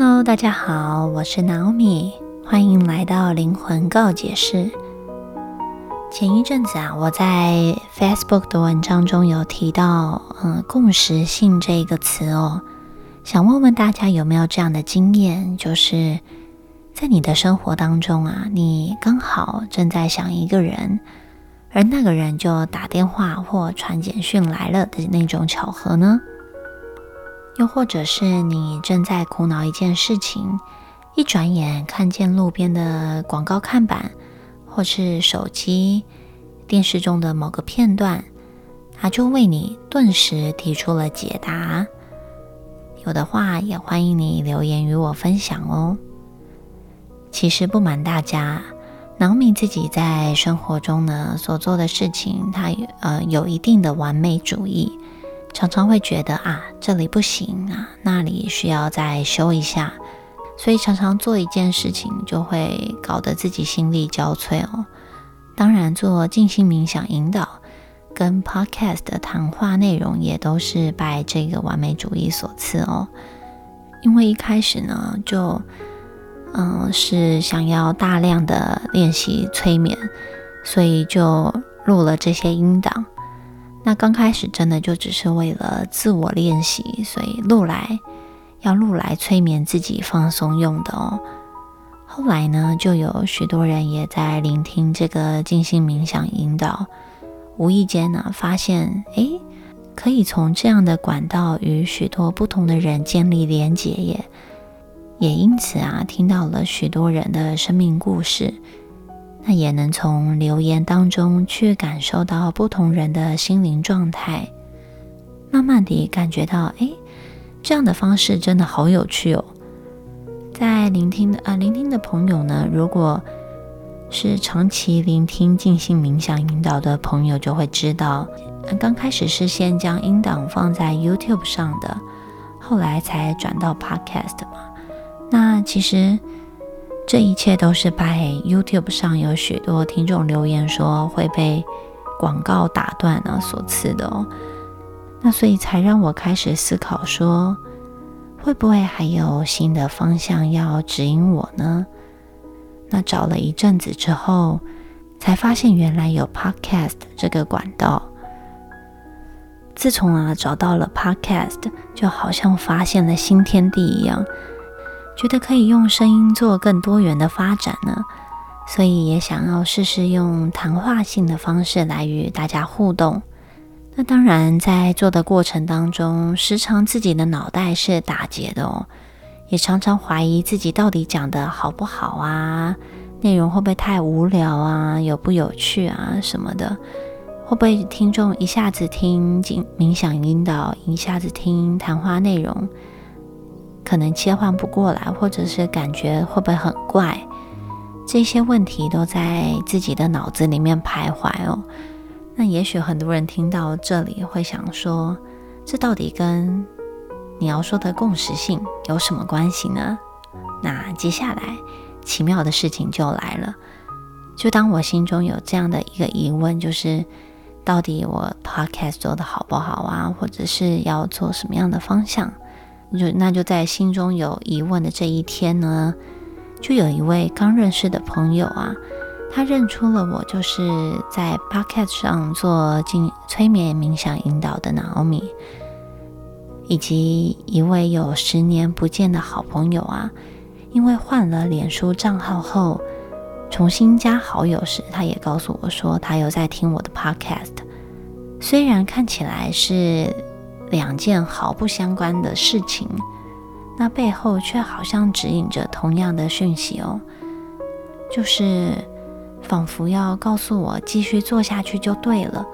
Hello，大家好，我是 Naomi，欢迎来到灵魂告解室。前一阵子啊，我在 Facebook 的文章中有提到，嗯，共识性这个词哦，想问问大家有没有这样的经验，就是在你的生活当中啊，你刚好正在想一个人，而那个人就打电话或传简讯来了的那种巧合呢？又或者是你正在苦恼一件事情，一转眼看见路边的广告看板，或是手机、电视中的某个片段，它就为你顿时提出了解答。有的话也欢迎你留言与我分享哦。其实不瞒大家，囊米自己在生活中呢所做的事情，他呃有一定的完美主义。常常会觉得啊，这里不行啊，那里需要再修一下，所以常常做一件事情就会搞得自己心力交瘁哦。当然，做静心冥想引导跟 podcast 的谈话内容也都是拜这个完美主义所赐哦。因为一开始呢，就嗯是想要大量的练习催眠，所以就录了这些音档。那刚开始真的就只是为了自我练习，所以录来要录来催眠自己放松用的哦。后来呢，就有许多人也在聆听这个静心冥想引导，无意间呢发现，诶，可以从这样的管道与许多不同的人建立连结，也也因此啊，听到了许多人的生命故事。那也能从留言当中去感受到不同人的心灵状态，慢慢地感觉到，哎，这样的方式真的好有趣哦。在聆听的啊，聆听的朋友呢，如果是长期聆听静心冥想引导的朋友，就会知道，刚开始是先将音档放在 YouTube 上的，后来才转到 Podcast 嘛。那其实。这一切都是拜 YouTube 上有许多听众留言说会被广告打断啊所赐的哦。那所以才让我开始思考说，会不会还有新的方向要指引我呢？那找了一阵子之后，才发现原来有 Podcast 这个管道。自从啊找到了 Podcast，就好像发现了新天地一样。觉得可以用声音做更多元的发展呢，所以也想要试试用谈话性的方式来与大家互动。那当然，在做的过程当中，时常自己的脑袋是打结的哦，也常常怀疑自己到底讲的好不好啊，内容会不会太无聊啊，有不有趣啊什么的，会不会听众一下子听冥冥想引导，一下子听谈话内容。可能切换不过来，或者是感觉会不会很怪？这些问题都在自己的脑子里面徘徊哦。那也许很多人听到这里会想说：这到底跟你要说的共识性有什么关系呢？那接下来奇妙的事情就来了。就当我心中有这样的一个疑问，就是到底我 podcast 做的好不好啊？或者是要做什么样的方向？就那就在心中有疑问的这一天呢，就有一位刚认识的朋友啊，他认出了我，就是在 Podcast 上做静催眠冥想引导的 Naomi，以及一位有十年不见的好朋友啊，因为换了脸书账号后重新加好友时，他也告诉我说他有在听我的 Podcast，虽然看起来是。两件毫不相关的事情，那背后却好像指引着同样的讯息哦，就是仿佛要告诉我继续做下去就对了，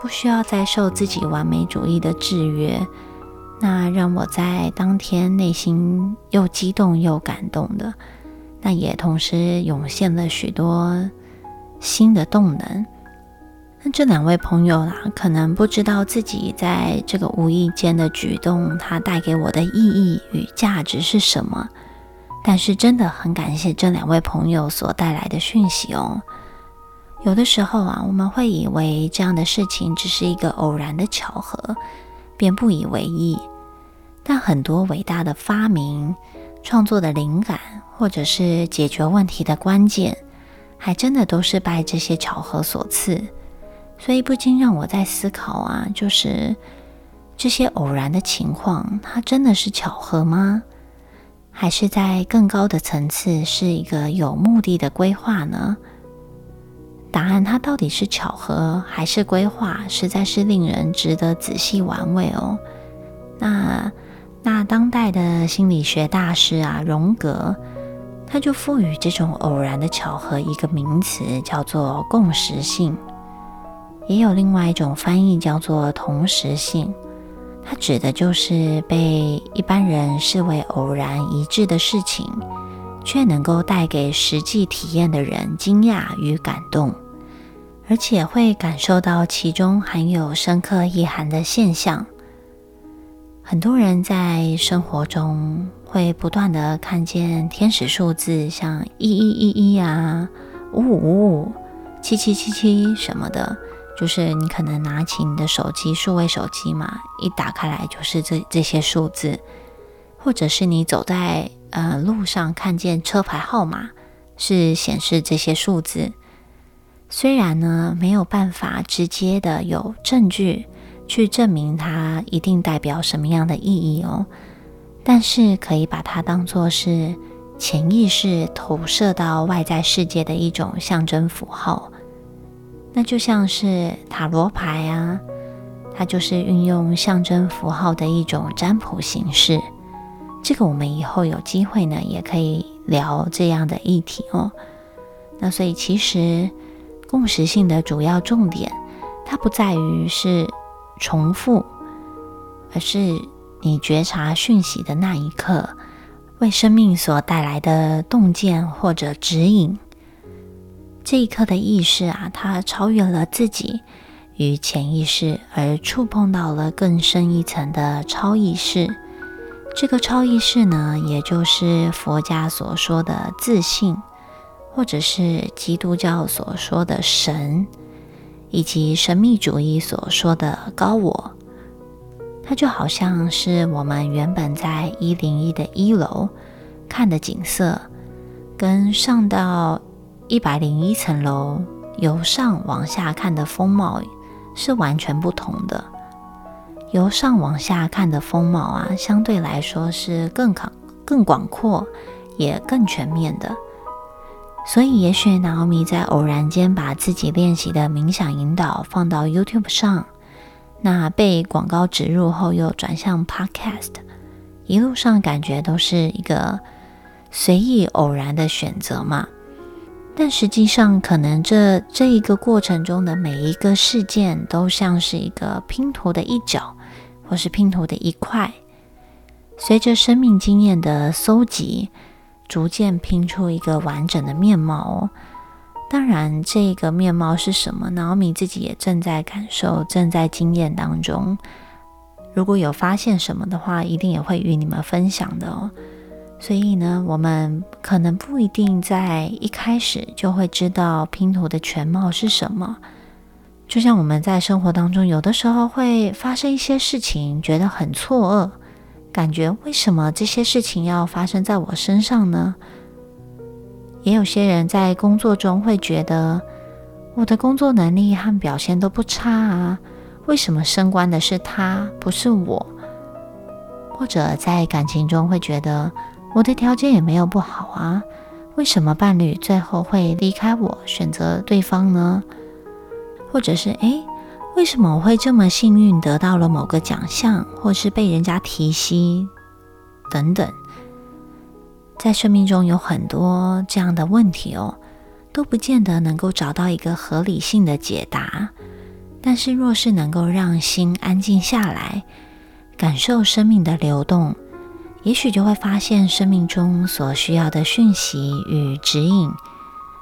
不需要再受自己完美主义的制约。那让我在当天内心又激动又感动的，那也同时涌现了许多新的动能。那这两位朋友啦，可能不知道自己在这个无意间的举动，它带给我的意义与价值是什么。但是真的很感谢这两位朋友所带来的讯息哦。有的时候啊，我们会以为这样的事情只是一个偶然的巧合，便不以为意。但很多伟大的发明、创作的灵感，或者是解决问题的关键，还真的都是拜这些巧合所赐。所以不禁让我在思考啊，就是这些偶然的情况，它真的是巧合吗？还是在更高的层次是一个有目的的规划呢？答案它到底是巧合还是规划，实在是令人值得仔细玩味哦。那那当代的心理学大师啊，荣格，他就赋予这种偶然的巧合一个名词，叫做共识性。也有另外一种翻译叫做同时性，它指的就是被一般人视为偶然一致的事情，却能够带给实际体验的人惊讶与感动，而且会感受到其中含有深刻意涵的现象。很多人在生活中会不断的看见天使数字，像一一一一啊、五五五五、七七七七什么的。就是你可能拿起你的手机，数位手机嘛，一打开来就是这这些数字，或者是你走在呃路上看见车牌号码是显示这些数字。虽然呢没有办法直接的有证据去证明它一定代表什么样的意义哦，但是可以把它当做是潜意识投射到外在世界的一种象征符号。那就像是塔罗牌啊，它就是运用象征符号的一种占卜形式。这个我们以后有机会呢，也可以聊这样的议题哦。那所以其实共识性的主要重点，它不在于是重复，而是你觉察讯息的那一刻，为生命所带来的洞见或者指引。这一刻的意识啊，它超越了自己与潜意识，而触碰到了更深一层的超意识。这个超意识呢，也就是佛家所说的自信，或者是基督教所说的神，以及神秘主义所说的高我。它就好像是我们原本在一零一的一楼看的景色，跟上到。一百零一层楼，由上往下看的风貌是完全不同的。由上往下看的风貌啊，相对来说是更广、更广阔，也更全面的。所以，也许 Naomi 在偶然间把自己练习的冥想引导放到 YouTube 上，那被广告植入后又转向 Podcast，一路上感觉都是一个随意偶然的选择嘛。但实际上，可能这这一个过程中的每一个事件，都像是一个拼图的一角，或是拼图的一块，随着生命经验的搜集，逐渐拼出一个完整的面貌。当然，这个面貌是什么呢？奥米自己也正在感受，正在经验当中。如果有发现什么的话，一定也会与你们分享的哦。所以呢，我们可能不一定在一开始就会知道拼图的全貌是什么。就像我们在生活当中，有的时候会发生一些事情，觉得很错愕，感觉为什么这些事情要发生在我身上呢？也有些人在工作中会觉得，我的工作能力和表现都不差啊，为什么升官的是他，不是我？或者在感情中会觉得。我的条件也没有不好啊，为什么伴侣最后会离开我，选择对方呢？或者是诶，为什么我会这么幸运得到了某个奖项，或是被人家提携等等？在生命中有很多这样的问题哦，都不见得能够找到一个合理性的解答。但是若是能够让心安静下来，感受生命的流动。也许就会发现生命中所需要的讯息与指引，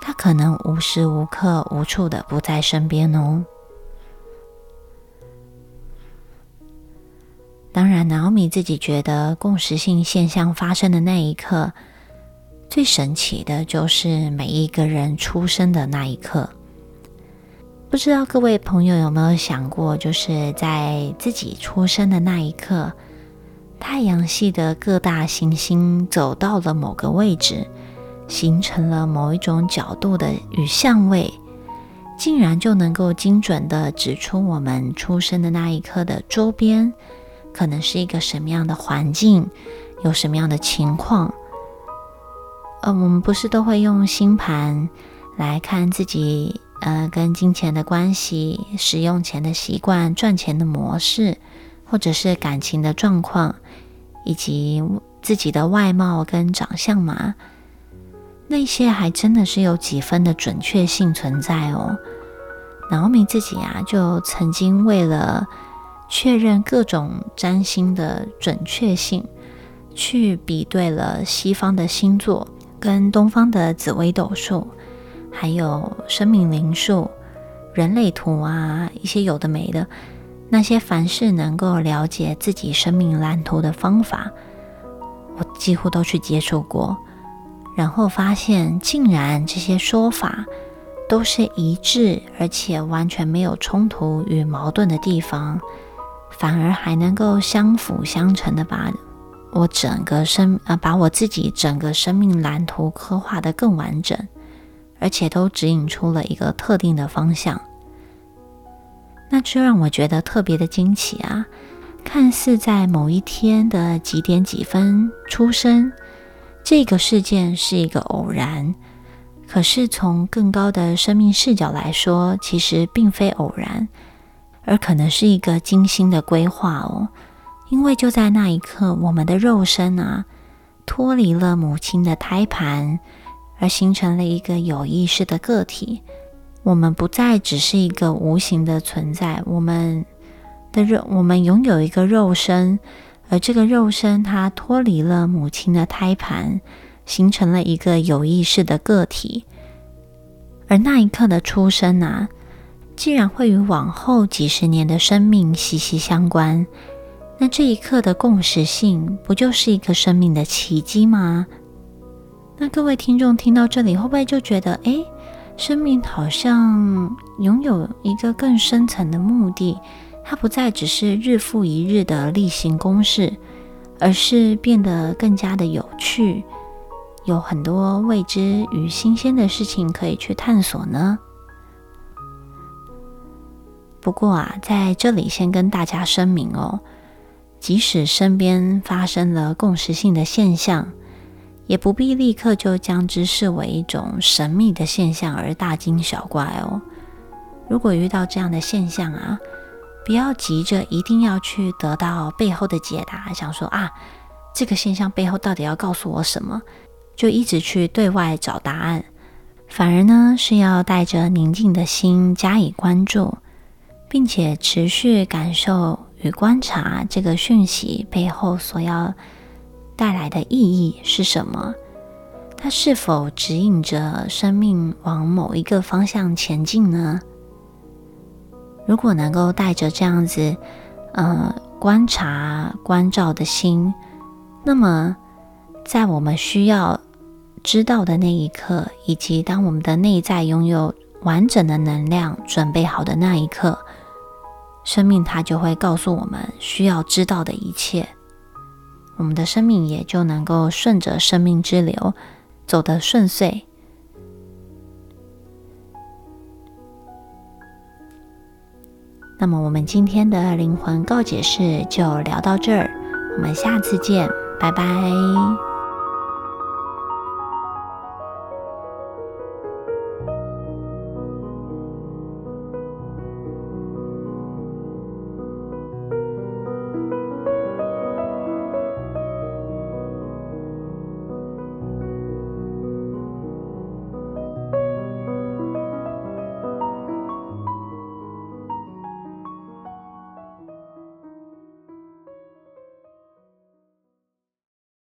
它可能无时无刻、无处的不在身边哦。当然，脑米自己觉得共识性现象发生的那一刻，最神奇的就是每一个人出生的那一刻。不知道各位朋友有没有想过，就是在自己出生的那一刻。太阳系的各大行星走到了某个位置，形成了某一种角度的与相位，竟然就能够精准的指出我们出生的那一刻的周边可能是一个什么样的环境，有什么样的情况。呃，我们不是都会用星盘来看自己呃跟金钱的关系、使用钱的习惯、赚钱的模式，或者是感情的状况，以及自己的外貌跟长相吗？那些还真的是有几分的准确性存在哦。脑米自己啊，就曾经为了确认各种占星的准确性，去比对了西方的星座。跟东方的紫微斗数，还有生命灵数、人类图啊，一些有的没的，那些凡是能够了解自己生命蓝图的方法，我几乎都去接触过，然后发现竟然这些说法都是一致，而且完全没有冲突与矛盾的地方，反而还能够相辅相成的把。我整个生呃，把我自己整个生命蓝图刻画的更完整，而且都指引出了一个特定的方向。那这让我觉得特别的惊奇啊！看似在某一天的几点几分出生，这个事件是一个偶然，可是从更高的生命视角来说，其实并非偶然，而可能是一个精心的规划哦。因为就在那一刻，我们的肉身啊脱离了母亲的胎盘，而形成了一个有意识的个体。我们不再只是一个无形的存在，我们的肉，我们拥有一个肉身，而这个肉身它脱离了母亲的胎盘，形成了一个有意识的个体。而那一刻的出生啊，既然会与往后几十年的生命息息相关。那这一刻的共识性，不就是一个生命的奇迹吗？那各位听众听到这里，会不会就觉得，哎，生命好像拥有一个更深层的目的？它不再只是日复一日的例行公事，而是变得更加的有趣，有很多未知与新鲜的事情可以去探索呢？不过啊，在这里先跟大家声明哦。即使身边发生了共识性的现象，也不必立刻就将之视为一种神秘的现象而大惊小怪哦。如果遇到这样的现象啊，不要急着一定要去得到背后的解答，想说啊，这个现象背后到底要告诉我什么，就一直去对外找答案。反而呢，是要带着宁静的心加以关注，并且持续感受。与观察这个讯息背后所要带来的意义是什么？它是否指引着生命往某一个方向前进呢？如果能够带着这样子，呃，观察、关照的心，那么在我们需要知道的那一刻，以及当我们的内在拥有完整的能量准备好的那一刻。生命它就会告诉我们需要知道的一切，我们的生命也就能够顺着生命之流走得顺遂。那么，我们今天的灵魂告解室就聊到这儿，我们下次见，拜拜。